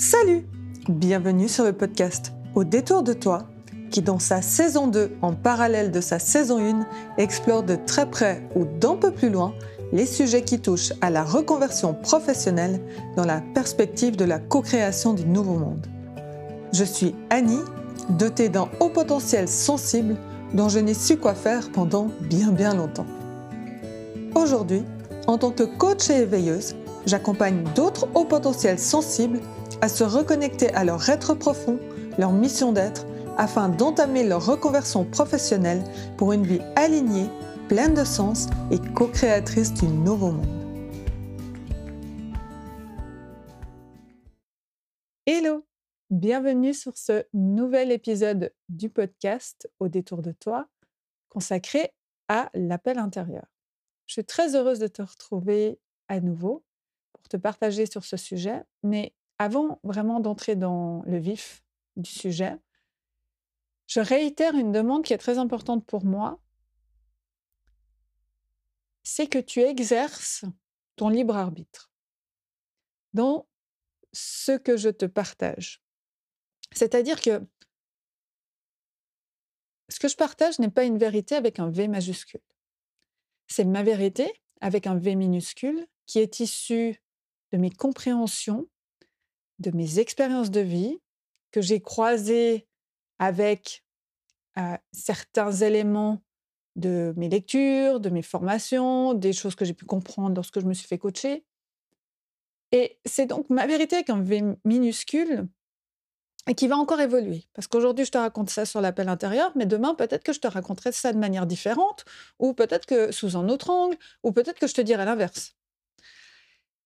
Salut Bienvenue sur le podcast Au détour de toi, qui dans sa saison 2, en parallèle de sa saison 1, explore de très près ou d'un peu plus loin les sujets qui touchent à la reconversion professionnelle dans la perspective de la co-création du nouveau monde. Je suis Annie, dotée d'un haut potentiel sensible dont je n'ai su quoi faire pendant bien bien longtemps. Aujourd'hui, en tant que coach et éveilleuse, j'accompagne d'autres hauts potentiels sensibles à se reconnecter à leur être profond, leur mission d'être, afin d'entamer leur reconversion professionnelle pour une vie alignée, pleine de sens et co-créatrice du nouveau monde. Hello Bienvenue sur ce nouvel épisode du podcast Au détour de toi, consacré à l'appel intérieur. Je suis très heureuse de te retrouver à nouveau pour te partager sur ce sujet, mais avant vraiment d'entrer dans le vif du sujet, je réitère une demande qui est très importante pour moi. C'est que tu exerces ton libre arbitre dans ce que je te partage. C'est-à-dire que ce que je partage n'est pas une vérité avec un V majuscule. C'est ma vérité avec un V minuscule qui est issue de mes compréhensions, de mes expériences de vie que j'ai croisées avec certains éléments de mes lectures, de mes formations, des choses que j'ai pu comprendre lorsque je me suis fait coacher. Et c'est donc ma vérité avec un V minuscule et qui va encore évoluer. Parce qu'aujourd'hui, je te raconte ça sur l'appel intérieur, mais demain, peut-être que je te raconterai ça de manière différente, ou peut-être que sous un autre angle, ou peut-être que je te dirai l'inverse.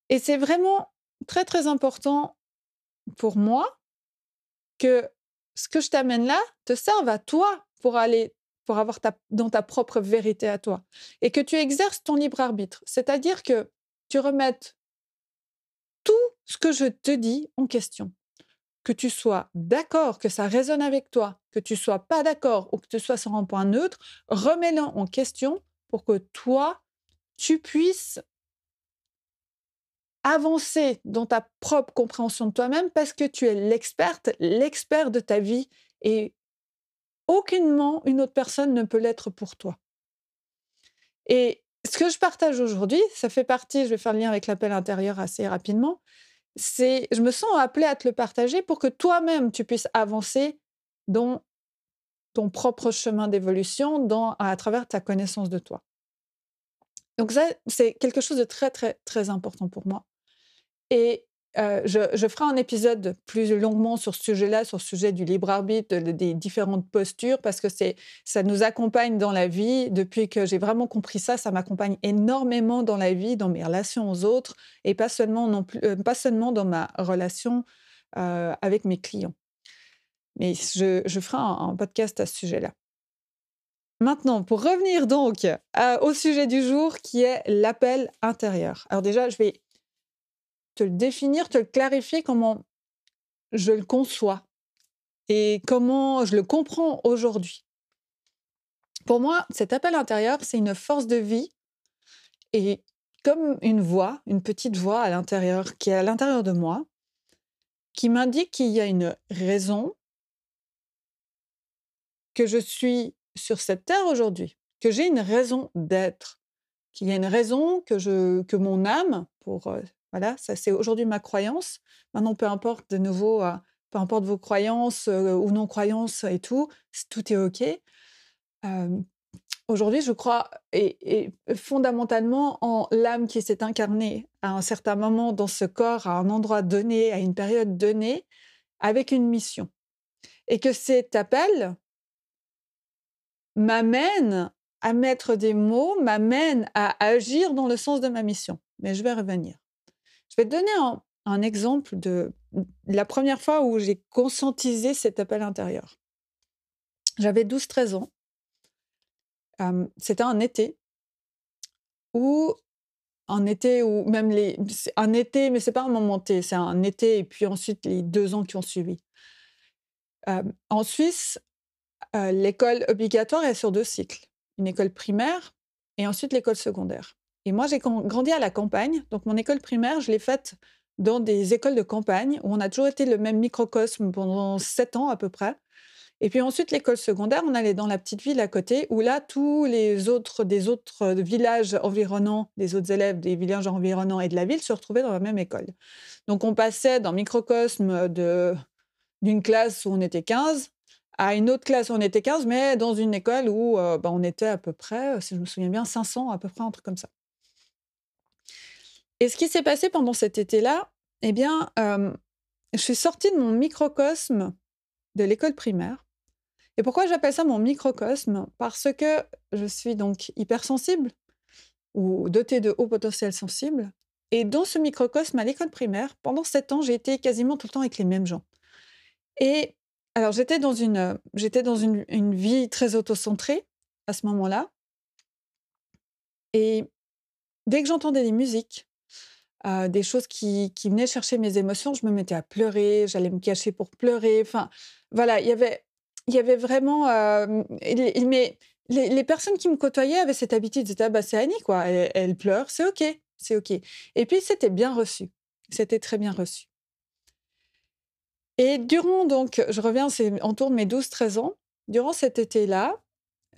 Et c'est vraiment très, très important pour moi que ce que je t'amène là te serve à toi pour aller pour avoir ta, dans ta propre vérité à toi et que tu exerces ton libre arbitre, c'est-à-dire que tu remettes tout ce que je te dis en question. Que tu sois d'accord, que ça résonne avec toi, que tu sois pas d'accord ou que tu sois sur un point neutre, remets-le en question pour que toi, tu puisses avancer dans ta propre compréhension de toi-même parce que tu es l'experte, l'expert de ta vie et aucunement une autre personne ne peut l'être pour toi. Et ce que je partage aujourd'hui, ça fait partie, je vais faire le lien avec l'appel intérieur assez rapidement, c'est je me sens appelée à te le partager pour que toi-même tu puisses avancer dans ton propre chemin d'évolution dans à travers ta connaissance de toi. Donc ça c'est quelque chose de très très très important pour moi. Et je, ferai un épisode plus longuement sur ce sujet-là, sur le sujet du libre arbitre, des différentes postures, parce que c'est, ça nous accompagne dans la vie. Depuis que j'ai vraiment compris ça, ça m'accompagne énormément dans la vie, dans mes relations aux autres, et pas seulement, non plus, pas seulement dans ma relation avec mes clients. Mais je, ferai un, podcast à ce sujet-là. Maintenant, pour revenir donc au sujet du jour qui est l'appel intérieur. Alors déjà, je vais te le définir, te le clarifier comment je le conçois et comment je le comprends aujourd'hui. Pour moi, cet appel intérieur, c'est une force de vie et comme une voix, une petite voix à l'intérieur, qui est à l'intérieur de moi, qui m'indique qu'il y a une raison que je suis sur cette terre aujourd'hui, que j'ai une raison d'être, qu'il y a une raison que, je, que mon âme, pour euh, voilà, ça c'est aujourd'hui ma croyance. Maintenant, peu importe de nouveau, euh, peu importe vos croyances euh, ou non-croyances et tout, tout est OK. aujourd'hui, je crois et, fondamentalement en l'âme qui s'est incarnée à un certain moment dans ce corps, à un endroit donné, à une période donnée, avec une mission. Et que cet appel m'amène à mettre des mots, m'amène à agir dans le sens de ma mission. Mais je vais revenir. Je vais te donner un, exemple de la première fois où j'ai conscientisé cet appel intérieur. J'avais 12-13 ans. C'était un été où un été ou même les un été mais c'est pas un moment T, c'est un été et puis ensuite les deux ans qui ont suivi. en Suisse, l'école obligatoire est sur deux cycles, une école primaire et ensuite l'école secondaire. Et moi, j'ai grandi à la campagne, donc mon école primaire, je l'ai faite dans des écoles de campagne où on a toujours été le même microcosme pendant sept ans à peu près. Et puis ensuite, l'école secondaire, on allait dans la petite ville à côté où là, tous les autres des autres villages environnants, des autres élèves des villages environnants et de la ville se retrouvaient dans la même école. Donc on passait d'un microcosme d'une classe où on était 15 à une autre classe où on était 15, mais dans une école où euh, bah, on était à peu près, si je me souviens bien, 500, à peu près, un truc comme ça. Et ce qui s'est passé pendant cet été-là, eh bien, je suis sortie de mon microcosme de l'école primaire. Et pourquoi j'appelle ça mon microcosme? Parce que je suis donc hypersensible ou dotée de haut potentiel sensible. Et dans ce microcosme à l'école primaire, pendant sept ans, j'ai été quasiment tout le temps avec les mêmes gens. Et alors, j'étais dans une, j'étais dans une, une vie très autocentrée à ce moment-là. Et dès que j'entendais des musiques, des choses qui, qui venaient chercher mes émotions, je me mettais à pleurer, j'allais me cacher pour pleurer. Enfin, voilà, il y avait, il y avait vraiment. mais les, personnes qui me côtoyaient avaient cette habitude, c'était ah bah, c'est Annie, quoi, elle, pleure, c'est OK, c'est OK. Et puis, c'était bien reçu, c'était très bien reçu. Et durant, donc, je reviens, c'est autour de mes 12-13 ans, durant cet été-là,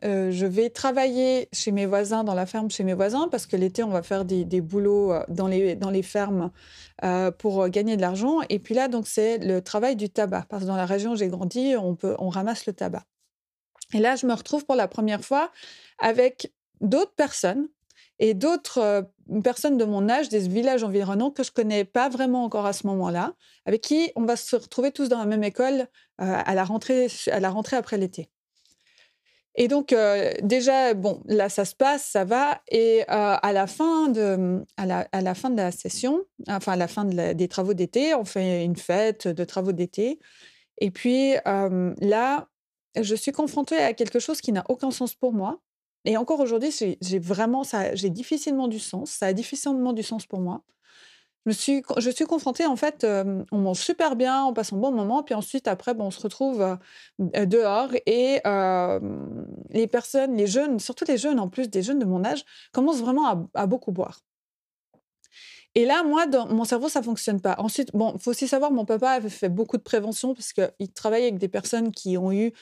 euh, je vais travailler chez mes voisins, dans la ferme chez mes voisins, parce que l'été, on va faire des, des boulots euh, dans les, dans les fermes euh, pour gagner de l'argent. Et puis là, donc, c'est le travail du tabac, parce que dans la région où j'ai grandi, on, peut, on ramasse le tabac. Et là, je me retrouve pour la première fois avec d'autres personnes et d'autres personnes de mon âge, des villages environnants que je connais pas vraiment encore à ce moment-là, avec qui on va se retrouver tous dans la même école à, la rentrée, à la rentrée après l'été. Et donc, déjà, bon, là, ça se passe, ça va. Et à, la fin de, à, la, à la fin de la session, enfin, à la fin des travaux d'été, on fait une fête de travaux d'été. Et puis, là, je suis confrontée à quelque chose qui n'a aucun sens pour moi. Et encore aujourd'hui, j'ai vraiment, ça, j'ai difficilement du sens. Ça a difficilement du sens pour moi. Je, suis, je confrontée, en fait, on mange super bien, on passe un bon moment, puis ensuite, après, on se retrouve dehors et les personnes, les jeunes, surtout les jeunes, en plus des jeunes de mon âge, commencent vraiment à beaucoup boire. Et là, moi, dans mon cerveau, ça fonctionne pas. Ensuite, bon, faut aussi savoir, mon papa avait fait beaucoup de prévention parce qu'il travaille avec des personnes qui ont eu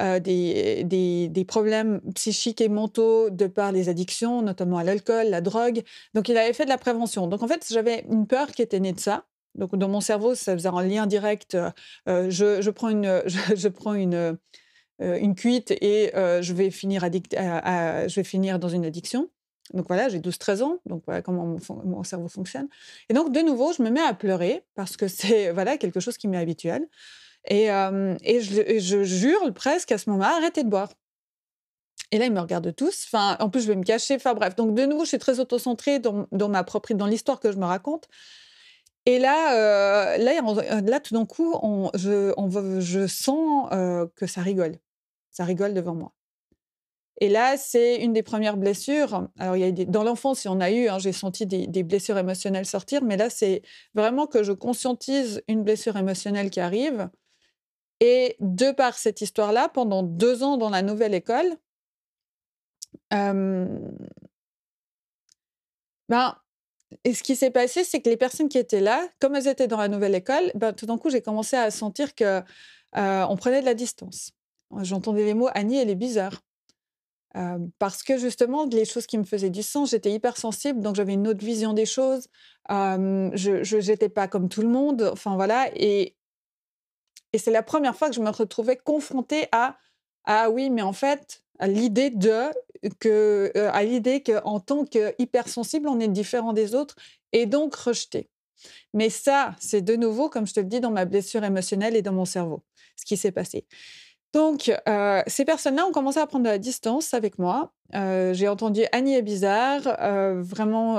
euh, des, problèmes psychiques et mentaux de par les addictions, notamment à l'alcool, la drogue. Donc, il avait fait de la prévention. Donc, en fait, j'avais une peur qui était née de ça. Donc, dans mon cerveau, ça faisait un lien direct. Euh, je, je, prends une, je, prends une, euh, une cuite et je, vais finir addict, je vais finir dans une addiction. Donc voilà, j'ai 12-13 ans, donc voilà comment mon, cerveau fonctionne. Et donc, de nouveau, je me mets à pleurer parce que c'est voilà, quelque chose qui m'est habituel. Et, et, je, jure presque à ce moment-là, arrêtez de boire. Et là, ils me regardent tous. Enfin, en plus, je vais me cacher. Enfin, bref. Donc, de nouveau, je suis très auto-centrée dans, dans, ma propre, dans l'histoire que je me raconte. Et là, là, là, tout d'un coup, je, je sens que ça rigole. Ça rigole devant moi. Et là, c'est une des premières blessures. Alors, il y a dans l'enfance, il y en a eu, hein, j'ai senti des, blessures émotionnelles sortir, mais là, c'est vraiment que je conscientise une blessure émotionnelle qui arrive. Et de par cette histoire-là, pendant deux ans dans la nouvelle école, ben, et ce qui s'est passé, c'est que les personnes qui étaient là, comme elles étaient dans la nouvelle école, ben, tout d'un coup, j'ai commencé à sentir que on prenait de la distance. J'entendais les mots Annie, elle est bizarre parce que justement, les choses qui me faisaient du sens, j'étais hypersensible, donc j'avais une autre vision des choses. je n'étais pas comme tout le monde. Enfin voilà. Et, c'est la première fois que je me retrouvais confrontée à Ah oui, mais en fait, à l'idée de que à l'idée qu'en tant qu'hypersensible, on est différent des autres et donc rejeté. Mais ça, c'est de nouveau, comme je te le dis, dans ma blessure émotionnelle et dans mon cerveau, ce qui s'est passé. Donc, euh, ces personnes-là ont commencé à prendre de la distance avec moi. Euh, j'ai entendu Annie est bizarre, euh, vraiment,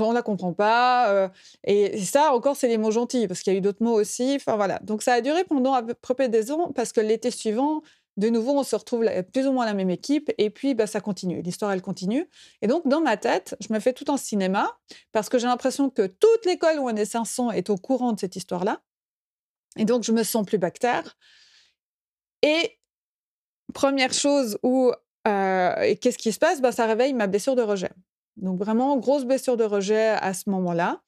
on la comprend pas. et ça, encore, c'est les mots gentils, parce qu'il y a eu d'autres mots aussi. Enfin, voilà. Donc, ça a duré pendant à peu près des ans, parce que l'été suivant, de nouveau, on se retrouve plus ou moins la même équipe, et puis bah, ça continue. L'histoire, elle continue. Et donc, dans ma tête, je me fais tout en cinéma, parce que j'ai l'impression que toute l'école où on est 500 est au courant de cette histoire-là. Et donc, je me sens plus bactère. Et première chose où qu'est-ce qui se passe? Bah, Ça réveille ma blessure de rejet. Donc vraiment, grosse blessure de rejet à ce moment-là.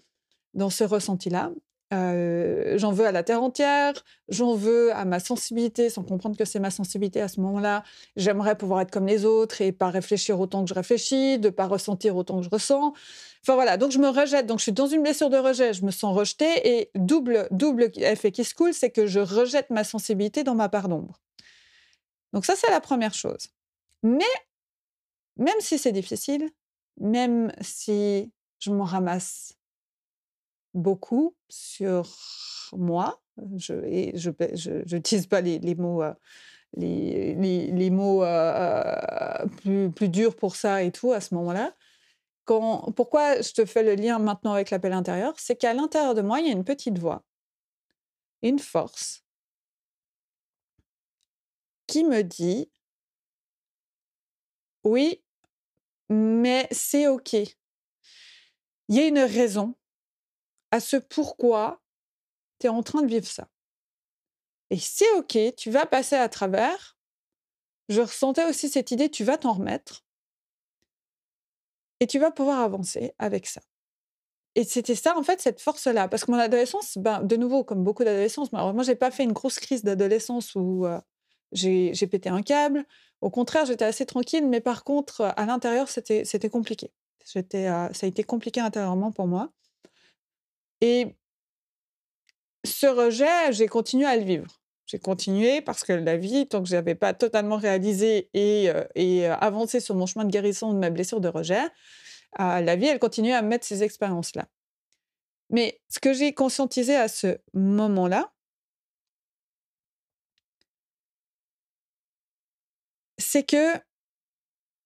dans ce ressenti-là. Euh, j'en veux à la terre entière, j'en veux à ma sensibilité, sans comprendre que c'est ma sensibilité à ce moment-là. J'aimerais pouvoir être comme les autres et pas réfléchir autant que je réfléchis, de pas ressentir autant que je ressens. Enfin voilà, donc je me rejette. Donc je suis dans une blessure de rejet, je me sens rejetée et double double effet qui se coule, c'est que je rejette ma sensibilité dans ma part d'ombre. Donc ça c'est la première chose. Mais même si c'est difficile, même si je m'en ramasse beaucoup sur moi. Je et je n'utilise pas les, les mots, euh, les, les, mots euh, plus, plus durs pour ça et tout à ce moment-là. Pourquoi je te fais le lien maintenant avec l'appel intérieur? C'est qu'à l'intérieur de moi, il y a une petite voix, une force qui me dit oui, mais c'est OK. Il y a une raison à ce pourquoi tu es en train de vivre ça. Et c'est OK, tu vas passer à travers. Je ressentais aussi cette idée, tu vas t'en remettre. Et tu vas pouvoir avancer avec ça. Et c'était ça, en fait, cette force-là. Parce que mon adolescence, ben, de nouveau, comme beaucoup d'adolescence, moi, je n'ai pas fait une grosse crise d'adolescence où j'ai pété un câble. Au contraire, j'étais assez tranquille, mais par contre, à l'intérieur, c'était compliqué. Euh, ça a été compliqué intérieurement pour moi. Et ce rejet, j'ai continué à le vivre. J'ai continué parce que la vie, tant que je n'avais pas totalement réalisé et, euh, euh, avancé sur mon chemin de guérison de ma blessure de rejet, euh, la vie, elle continuait à me mettre ces expériences-là. Mais ce que j'ai conscientisé à ce moment-là, c'est que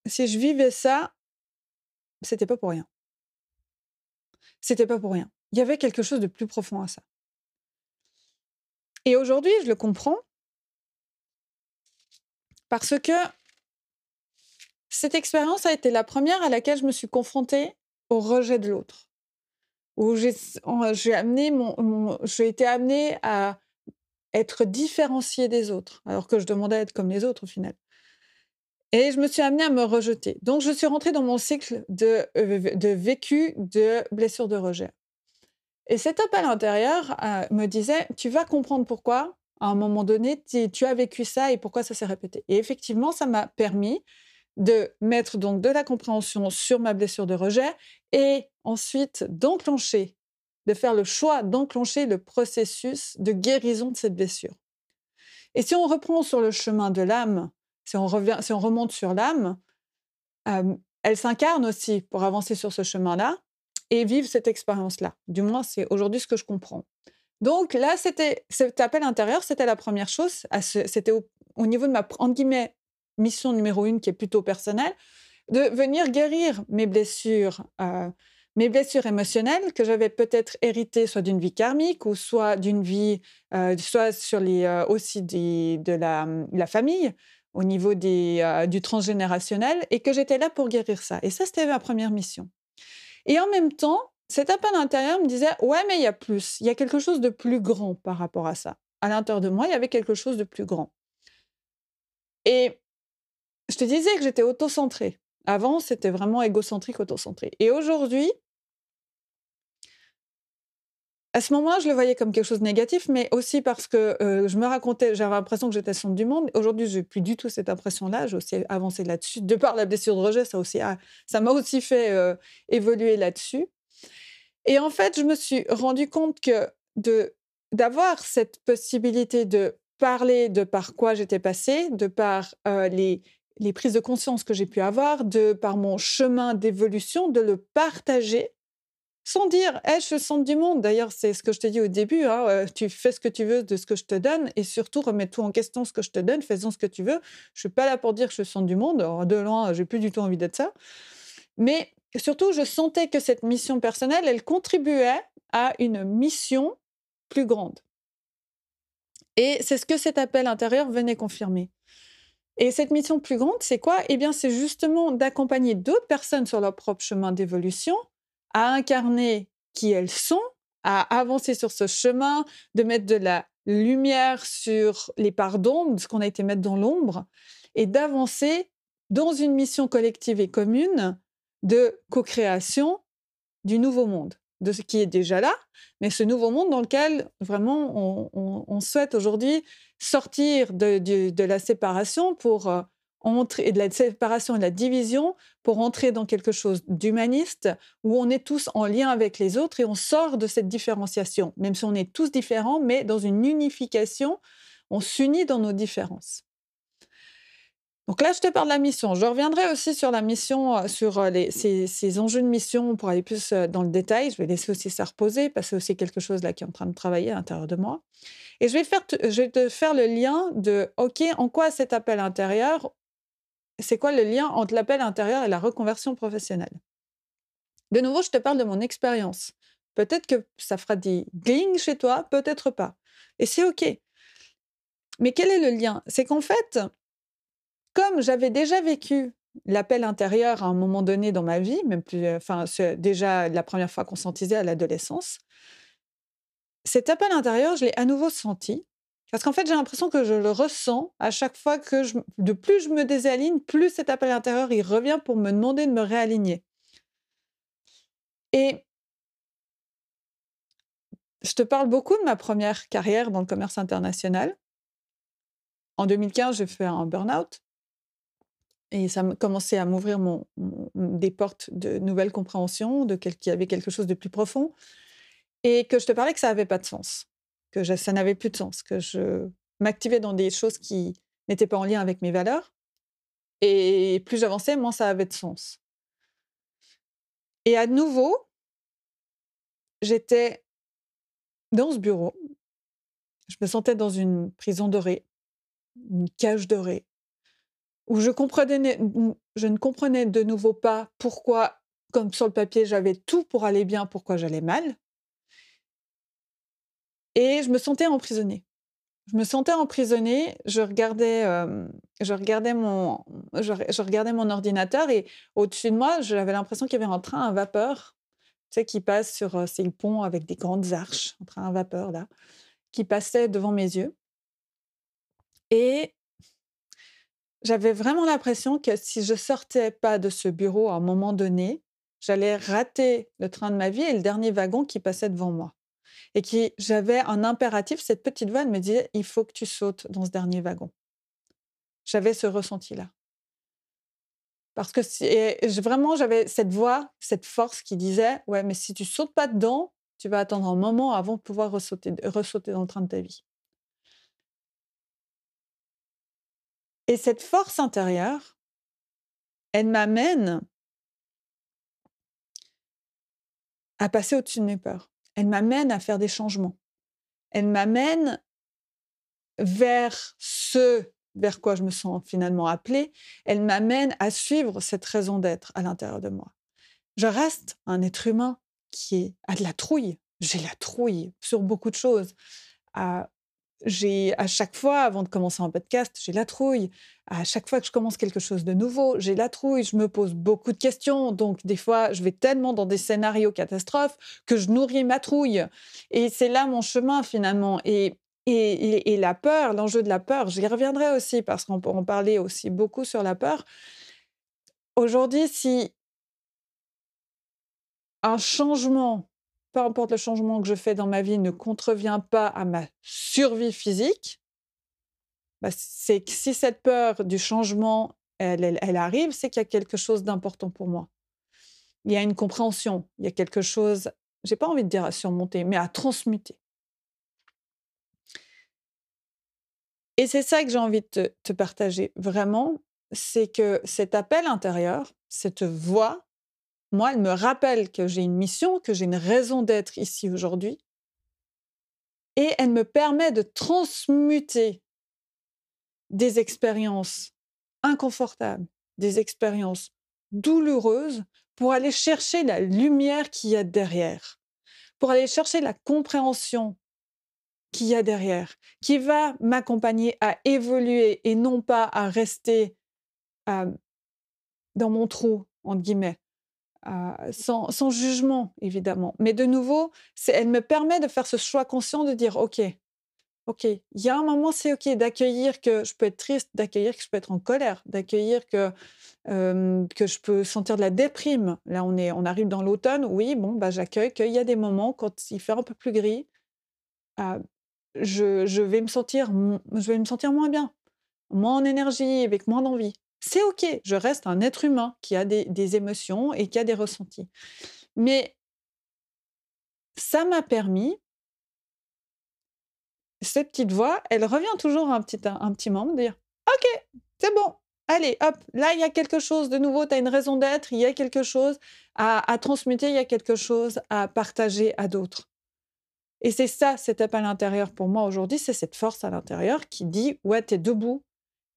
si je vivais ça, c'était pas pour rien. C'était pas pour rien. Il y avait quelque chose de plus profond à ça. Et aujourd'hui, je le comprends parce que cette expérience a été la première à laquelle je me suis confrontée au rejet de l'autre. Où j'ai, été amenée à être différenciée des autres, alors que je demandais à être comme les autres au final. Et je me suis amenée à me rejeter. Donc, je suis rentrée dans mon cycle de, euh, de vécu de blessure de rejet. Et cet appel intérieur euh, me disait, tu vas comprendre pourquoi, à un moment donné, tu as vécu ça et pourquoi ça s'est répété. Et effectivement, ça m'a permis de mettre donc de la compréhension sur ma blessure de rejet et ensuite d'enclencher, de faire le choix d'enclencher le processus de guérison de cette blessure. Et si on reprend sur le chemin de l'âme, si on, revient, si on remonte sur l'âme, euh, elle s'incarne aussi pour avancer sur ce chemin-là et vivre cette expérience-là. Du moins, c'est aujourd'hui ce que je comprends. Donc là, c'était cet appel intérieur, c'était la première chose. C'était au, niveau de ma entre guillemets mission numéro une, qui est plutôt personnelle, de venir guérir mes blessures, euh, mes blessures émotionnelles que j'avais peut-être héritées soit d'une vie karmique ou soit d'une vie, euh, soit sur les euh, aussi de la, la, famille au niveau des, du transgénérationnel et que j'étais là pour guérir ça. Et ça, c'était ma première mission. Et en même temps, cet appel intérieur me disait Ouais, mais il y a plus. Il y a quelque chose de plus grand par rapport à ça. À l'intérieur de moi, il y avait quelque chose de plus grand. Et je te disais que j'étais autocentrée. Avant, c'était vraiment égocentrique, autocentré. Et aujourd'hui, à ce moment-là, je le voyais comme quelque chose de négatif, mais aussi parce que euh, je me racontais, j'avais l'impression que j'étais centre du monde. Aujourd'hui, je n'ai plus du tout cette impression-là. J'ai aussi avancé là-dessus. De par la blessure de rejet, ça aussi, ça m'a aussi fait euh, évoluer là-dessus. Et en fait, je me suis rendu compte que d'avoir cette possibilité de parler de par quoi j'étais passée, de par euh, les prises de conscience que j'ai pu avoir, de par mon chemin d'évolution, de le partager sans dire hey, je suis le centre du monde. D'ailleurs, c'est ce que je t'ai dit au début hein, euh, tu fais ce que tu veux de ce que je te donne et surtout remets tout en question ce que je te donne, fais-en ce que tu veux. Je suis pas là pour dire que je centre du monde. de loin, j'ai plus du tout envie d'être ça. Mais surtout, je sentais que cette mission personnelle, elle contribuait à une mission plus grande. Et c'est ce que cet appel intérieur venait confirmer. Et cette mission plus grande, c'est quoi? Eh bien, c'est justement d'accompagner d'autres personnes sur leur propre chemin d'évolution à incarner qui elles sont, à avancer sur ce chemin, de mettre de la lumière sur les parts d'ombre, ce qu'on a été mettre dans l'ombre, et d'avancer dans une mission collective et commune de co-création du nouveau monde. de ce qui est déjà là, mais ce nouveau monde dans lequel vraiment on, souhaite aujourd'hui sortir de, la séparation pour et de la séparation et de la division pour entrer dans quelque chose d'humaniste où on est tous en lien avec les autres et on sort de cette différenciation, même si on est tous différents, mais dans une unification, on s'unit dans nos différences. Donc là, je te parle de la mission. Je reviendrai aussi sur la mission, euh, sur euh, ces, enjeux de mission pour aller plus euh, dans le détail. Je vais laisser aussi ça reposer parce que c'est aussi quelque chose là qui est en train de travailler à l'intérieur de moi. Et je vais te faire le lien de, OK, en quoi cet appel intérieur, c'est quoi le lien entre l'appel intérieur et la reconversion professionnelle? De nouveau, je te parle de mon expérience. Peut-être que ça fera des gling chez toi, peut-être pas. Et c'est OK. Mais quel est le lien? C'est qu'en fait, comme j'avais déjà vécu l'appel intérieur à un moment donné dans ma vie, même plus, euh, enfin, déjà la première fois qu'on sentisait à l'adolescence, cet appel intérieur, je l'ai à nouveau senti. Parce qu'en fait, j'ai l'impression que je le ressens à chaque fois que je, de plus je me désaligne, plus cet appel intérieur, il revient pour me demander de me réaligner. Et je te parle beaucoup de ma première carrière dans le commerce international. En 2015, j'ai fait un burn-out. Et ça commençait à m'ouvrir des portes de nouvelles compréhensions, de qu'il y avait quelque chose de plus profond. Et que je te parlais que ça n'avait pas de sens, que ça n'avait plus de sens, que je m'activais dans des choses qui n'étaient pas en lien avec mes valeurs. Et plus j'avançais, moins ça avait de sens. Et à nouveau, j'étais dans ce bureau. Je me sentais dans une prison dorée, une cage dorée, où je, comprenais, je ne comprenais de nouveau pas pourquoi, comme sur le papier, j'avais tout pour aller bien, pourquoi j'allais mal. Et je me sentais emprisonnée. Je me sentais emprisonnée, je regardais, je, regardais mon, je, regardais mon ordinateur et au-dessus de moi, j'avais l'impression qu'il y avait un train à vapeur tu sais, qui passe sur ces ponts avec des grandes arches, un train à vapeur là, qui passait devant mes yeux. Et j'avais vraiment l'impression que si je sortais pas de ce bureau à un moment donné, j'allais rater le train de ma vie et le dernier wagon qui passait devant moi. Et qui j'avais un impératif, cette petite voix me disait il faut que tu sautes dans ce dernier wagon. J'avais ce ressenti-là. Parce que vraiment, j'avais cette voix, cette force qui disait ouais, mais si tu sautes pas dedans, tu vas attendre un moment avant de pouvoir ressauter, ressauter dans le train de ta vie. Et cette force intérieure, elle m'amène à passer au-dessus de mes peurs. Elle m'amène à faire des changements. Elle m'amène vers ce vers quoi je me sens finalement appelée. Elle m'amène à suivre cette raison d'être à l'intérieur de moi. Je reste un être humain qui a de la trouille. J'ai la trouille sur beaucoup de choses j'ai à chaque fois, avant de commencer un podcast, j'ai la trouille. À chaque fois que je commence quelque chose de nouveau, j'ai la trouille. Je me pose beaucoup de questions. Donc, des fois, je vais tellement dans des scénarios catastrophes que je nourris ma trouille. Et c'est là mon chemin, finalement. Et, et, et la peur, l'enjeu de la peur, j'y reviendrai aussi parce qu'on peut en parler aussi beaucoup sur la peur. Aujourd'hui, si un changement peu importe le changement que je fais dans ma vie, ne contrevient pas à ma survie physique, bah, c'est que si cette peur du changement, elle, arrive, c'est qu'il y a quelque chose d'important pour moi. Il y a une compréhension, il y a quelque chose, j'ai pas envie de dire à surmonter, mais à transmuter. Et c'est ça que j'ai envie de te partager vraiment, c'est que cet appel intérieur, cette voix moi, elle me rappelle que j'ai une mission, que j'ai une raison d'être ici aujourd'hui. Et elle me permet de transmuter des expériences inconfortables, des expériences douloureuses pour aller chercher la lumière qu'il y a derrière, pour aller chercher la compréhension qu'il y a derrière, qui va m'accompagner à évoluer et non pas à rester dans mon trou, entre guillemets, sans, jugement, évidemment. Mais de nouveau, elle me permet de faire ce choix conscient de dire, OK, OK. Il y a un moment, c'est OK d'accueillir que je peux être triste, d'accueillir que je peux être en colère, d'accueillir que, que je peux sentir de la déprime. Là, on, est, on arrive dans l'automne. Oui, bon, bah, j'accueille qu'il y a des moments, quand il fait un peu plus gris, ah, je, je, vais me sentir, je vais me sentir moins bien, moins en énergie, avec moins d'envie. C'est OK. Je reste un être humain qui a des, émotions et qui a des ressentis. Mais ça m'a permis cette petite voix, elle revient toujours un petit, un, petit moment, dire Ok, c'est bon, allez, hop, là, il y a quelque chose de nouveau, tu as une raison d'être, il y a quelque chose à, à, transmuter, il y a quelque chose à partager à d'autres. Et c'est ça, cet appel à l'intérieur pour moi aujourd'hui, c'est cette force à l'intérieur qui dit Ouais, tu es debout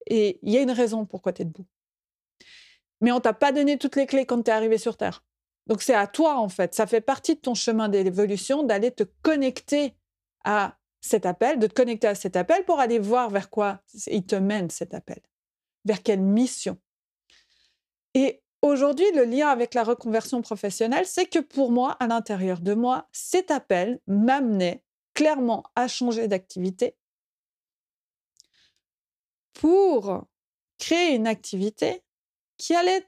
et il y a une raison pourquoi tu es debout. Mais on t'a pas donné toutes les clés quand tu es arrivé sur Terre. Donc c'est à toi, en fait. Ça fait partie de ton chemin d'évolution d'aller te connecter à cet appel, de te connecter à cet appel pour aller voir vers quoi il te mène cet appel, vers quelle mission. Et aujourd'hui, le lien avec la reconversion professionnelle, c'est que pour moi, à l'intérieur de moi, cet appel m'amenait clairement à changer d'activité pour créer une activité qui allait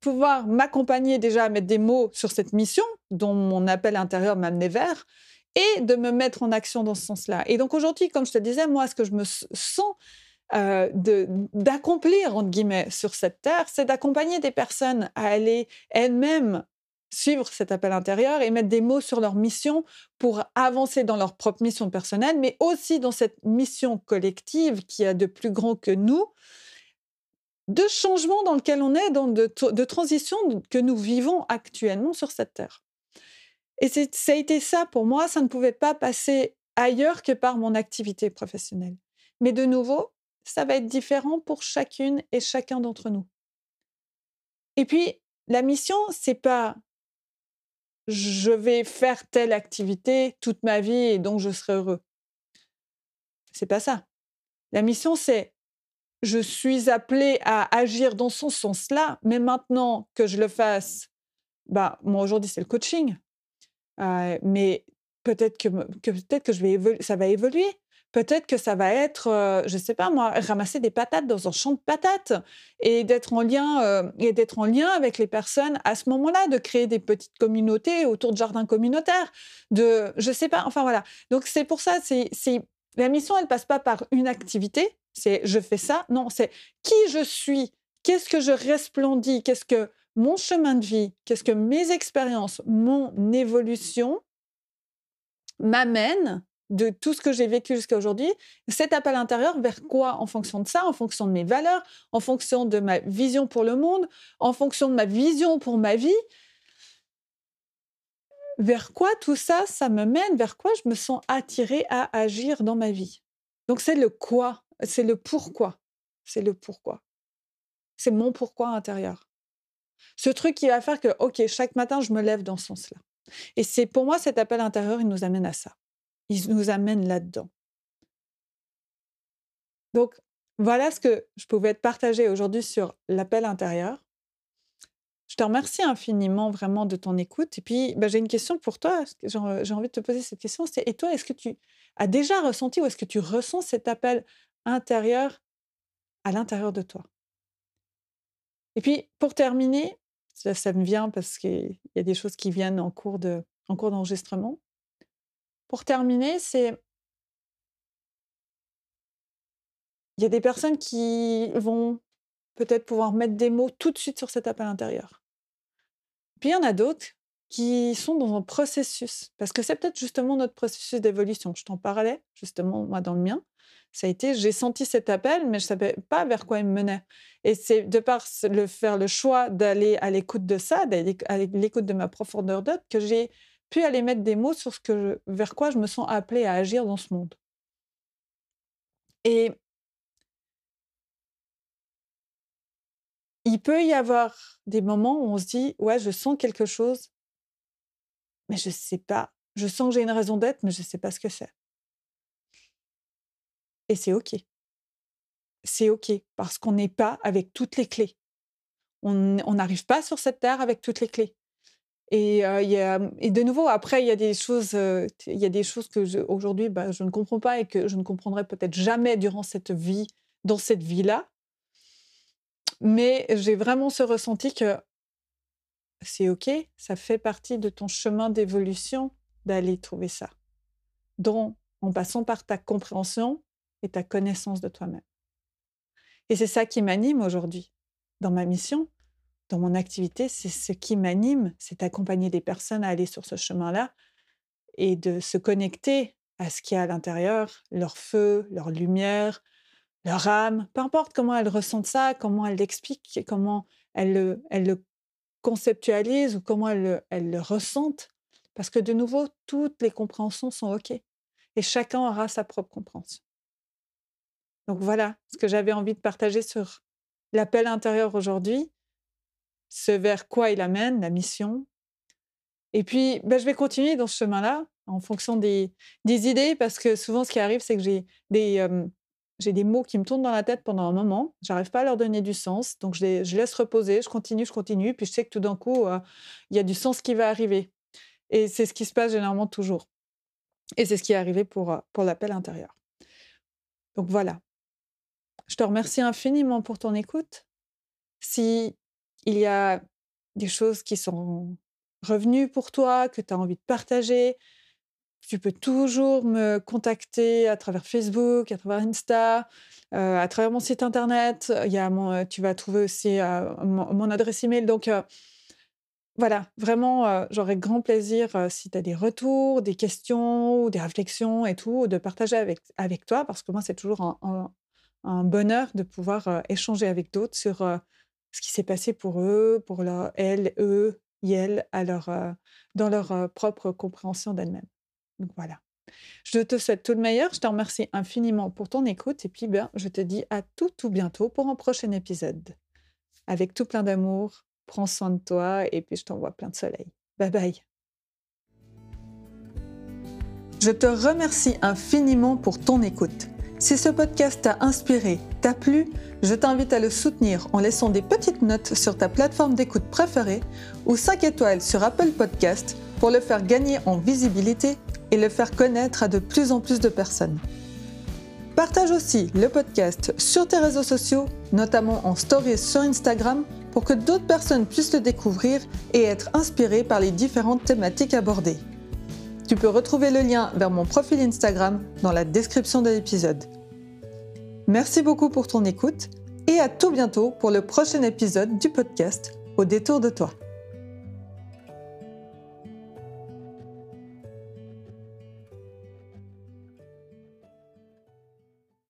pouvoir m'accompagner déjà à mettre des mots sur cette mission dont mon appel intérieur m'amenait vers, et de me mettre en action dans ce sens-là. Et donc aujourd'hui, comme je te disais, moi, ce que je me sens euh, d'accomplir, entre guillemets, sur cette terre, c'est d'accompagner des personnes à aller elles-mêmes suivre cet appel intérieur et mettre des mots sur leur mission pour avancer dans leur propre mission personnelle, mais aussi dans cette mission collective qui a de plus grand que nous, de changement dans lequel on est, dans de, transition que nous vivons actuellement sur cette terre. Et ça a été ça pour moi, ça ne pouvait pas passer ailleurs que par mon activité professionnelle. Mais de nouveau, ça va être différent pour chacune et chacun d'entre nous. Et puis, la mission, c'est pas je vais faire telle activité toute ma vie et donc je serai heureux. C'est pas ça. La mission, c'est je suis appelé à agir dans ce sens-là, mais maintenant que je le fasse, bah, moi aujourd'hui, c'est le coaching mais peut-être que, peut-être que je vais ça va évoluer. Peut-être que ça va être, je ne sais pas moi, ramasser des patates dans un champ de patates et d'être en lien et d'être en lien avec les personnes à ce moment-là, de créer des petites communautés autour de jardins communautaires, de, je sais pas, enfin voilà. Donc c'est pour ça, c'est, la mission, elle passe pas par une activité, c'est je fais ça, non, c'est qui je suis, qu'est-ce que je resplendis, qu'est-ce que mon chemin de vie, qu'est-ce que mes expériences, mon évolution m'amènent de tout ce que j'ai vécu jusqu'à aujourd'hui, cet appel intérieur vers quoi? En fonction de ça, en fonction de mes valeurs, en fonction de ma vision pour le monde, en fonction de ma vision pour ma vie. Vers quoi tout ça, ça me mène? Vers quoi je me sens attirée à agir dans ma vie? Donc c'est le quoi, c'est le pourquoi. C'est le pourquoi. C'est mon pourquoi intérieur. Ce truc qui va faire que, OK, chaque matin, je me lève dans ce sens-là. Et c'est pour moi, cet appel intérieur, il nous amène à ça. Il nous amène là-dedans. Donc, voilà ce que je pouvais te partager aujourd'hui sur l'appel intérieur. Je te remercie infiniment vraiment de ton écoute. Et puis, bah, j'ai une question pour toi. J'ai envie de te poser cette question. C'est, et toi, est-ce que tu as déjà ressenti ou est-ce que tu ressens cet appel intérieur à l'intérieur de toi? Et puis, pour terminer, ça, me vient parce qu'il y a des choses qui viennent en cours, de, en cours d'enregistrement. Pour terminer, c'est. Il y a des personnes qui vont peut-être pouvoir mettre des mots tout de suite sur cet appel intérieur. Puis il y en a d'autres qui sont dans un processus, parce que c'est peut-être justement notre processus d'évolution. Je t'en parlais justement, moi, dans le mien ça a été, j'ai senti cet appel, mais je ne savais pas vers quoi il me menait. Et c'est de par le faire le choix d'aller à l'écoute de ça, d'aller à l'écoute de ma profondeur d'être, que j'ai pu aller mettre des mots sur ce que vers quoi je me sens appelée à agir dans ce monde. Et il peut y avoir des moments où on se dit, ouais, je sens quelque chose, mais je sais pas. Je sens que j'ai une raison d'être, mais je sais pas ce que c'est. Et c'est OK. C'est OK, parce qu'on n'est pas avec toutes les clés. On n'arrive pas sur cette terre avec toutes les clés. Et, euh, et, de nouveau, après, il y a des choses, euh, y a des choses que aujourd'hui, bah, je ne comprends pas et que je ne comprendrai peut-être jamais durant cette vie, dans cette vie-là. Mais j'ai vraiment ce ressenti que c'est OK, ça fait partie de ton chemin d'évolution d'aller trouver ça, dont, en passant par ta compréhension et ta connaissance de toi-même. Et c'est ça qui m'anime aujourd'hui dans ma mission, dans mon activité, c'est ce qui m'anime, c'est d'accompagner des personnes à aller sur ce chemin-là et de se connecter à ce qu'il y a à l'intérieur, leur feu, leur lumière, leur âme, peu importe comment elles ressentent ça, comment elles l'expliquent, comment elles le, le conceptualisent ou comment elles le, ressentent. Parce que de nouveau, toutes les compréhensions sont OK. Et chacun aura sa propre compréhension. Donc voilà ce que j'avais envie de partager sur l'appel intérieur aujourd'hui, ce vers quoi il amène, la mission. Et puis, ben, je vais continuer dans ce chemin-là en fonction des, des, idées, parce que souvent, ce qui arrive, c'est que j'ai des, des mots qui me tournent dans la tête pendant un moment. J'arrive pas à leur donner du sens. Donc, je, les, je laisse reposer, je continue, je continue. Puis, je sais que tout d'un coup, euh, il y a du sens qui va arriver. Et c'est ce qui se passe généralement toujours. Et c'est ce qui est arrivé pour, euh, pour l'appel intérieur. Donc, voilà. Je te remercie infiniment pour ton écoute. Si il y a des choses qui sont revenues pour toi, que tu as envie de partager, tu peux toujours me contacter à travers Facebook, à travers Insta, euh, à travers mon site internet. Il y a mon, euh, tu vas trouver aussi euh, mon, adresse email. Donc voilà, vraiment, j'aurais grand plaisir si tu as des retours, des questions, des réflexions et tout, de partager avec, avec toi, parce que moi, c'est toujours un, bonheur de pouvoir échanger avec d'autres sur ce qui s'est passé pour eux, pour leur, elles, eux, elles, leur, dans leur propre compréhension d'elles-mêmes. Donc voilà. Je te souhaite tout le meilleur. Je te remercie infiniment pour ton écoute. Et puis, ben, je te dis à tout, tout bientôt pour un prochain épisode. Avec tout plein d'amour. Prends soin de toi et puis je t'envoie plein de soleil. Bye bye. Je te remercie infiniment pour ton écoute. Si ce podcast t'a inspiré, t'a plu, je t'invite à le soutenir en laissant des petites notes sur ta plateforme d'écoute préférée ou 5 étoiles sur Apple Podcast pour le faire gagner en visibilité et le faire connaître à de plus en plus de personnes. Partage aussi le podcast sur tes réseaux sociaux, notamment en stories sur Instagram, pour que d'autres personnes puissent le découvrir et être inspirées par les différentes thématiques abordées. Tu peux retrouver le lien vers mon profil Instagram dans la description de l'épisode. Merci beaucoup pour ton écoute et à tout bientôt pour le prochain épisode du podcast Au détour de toi.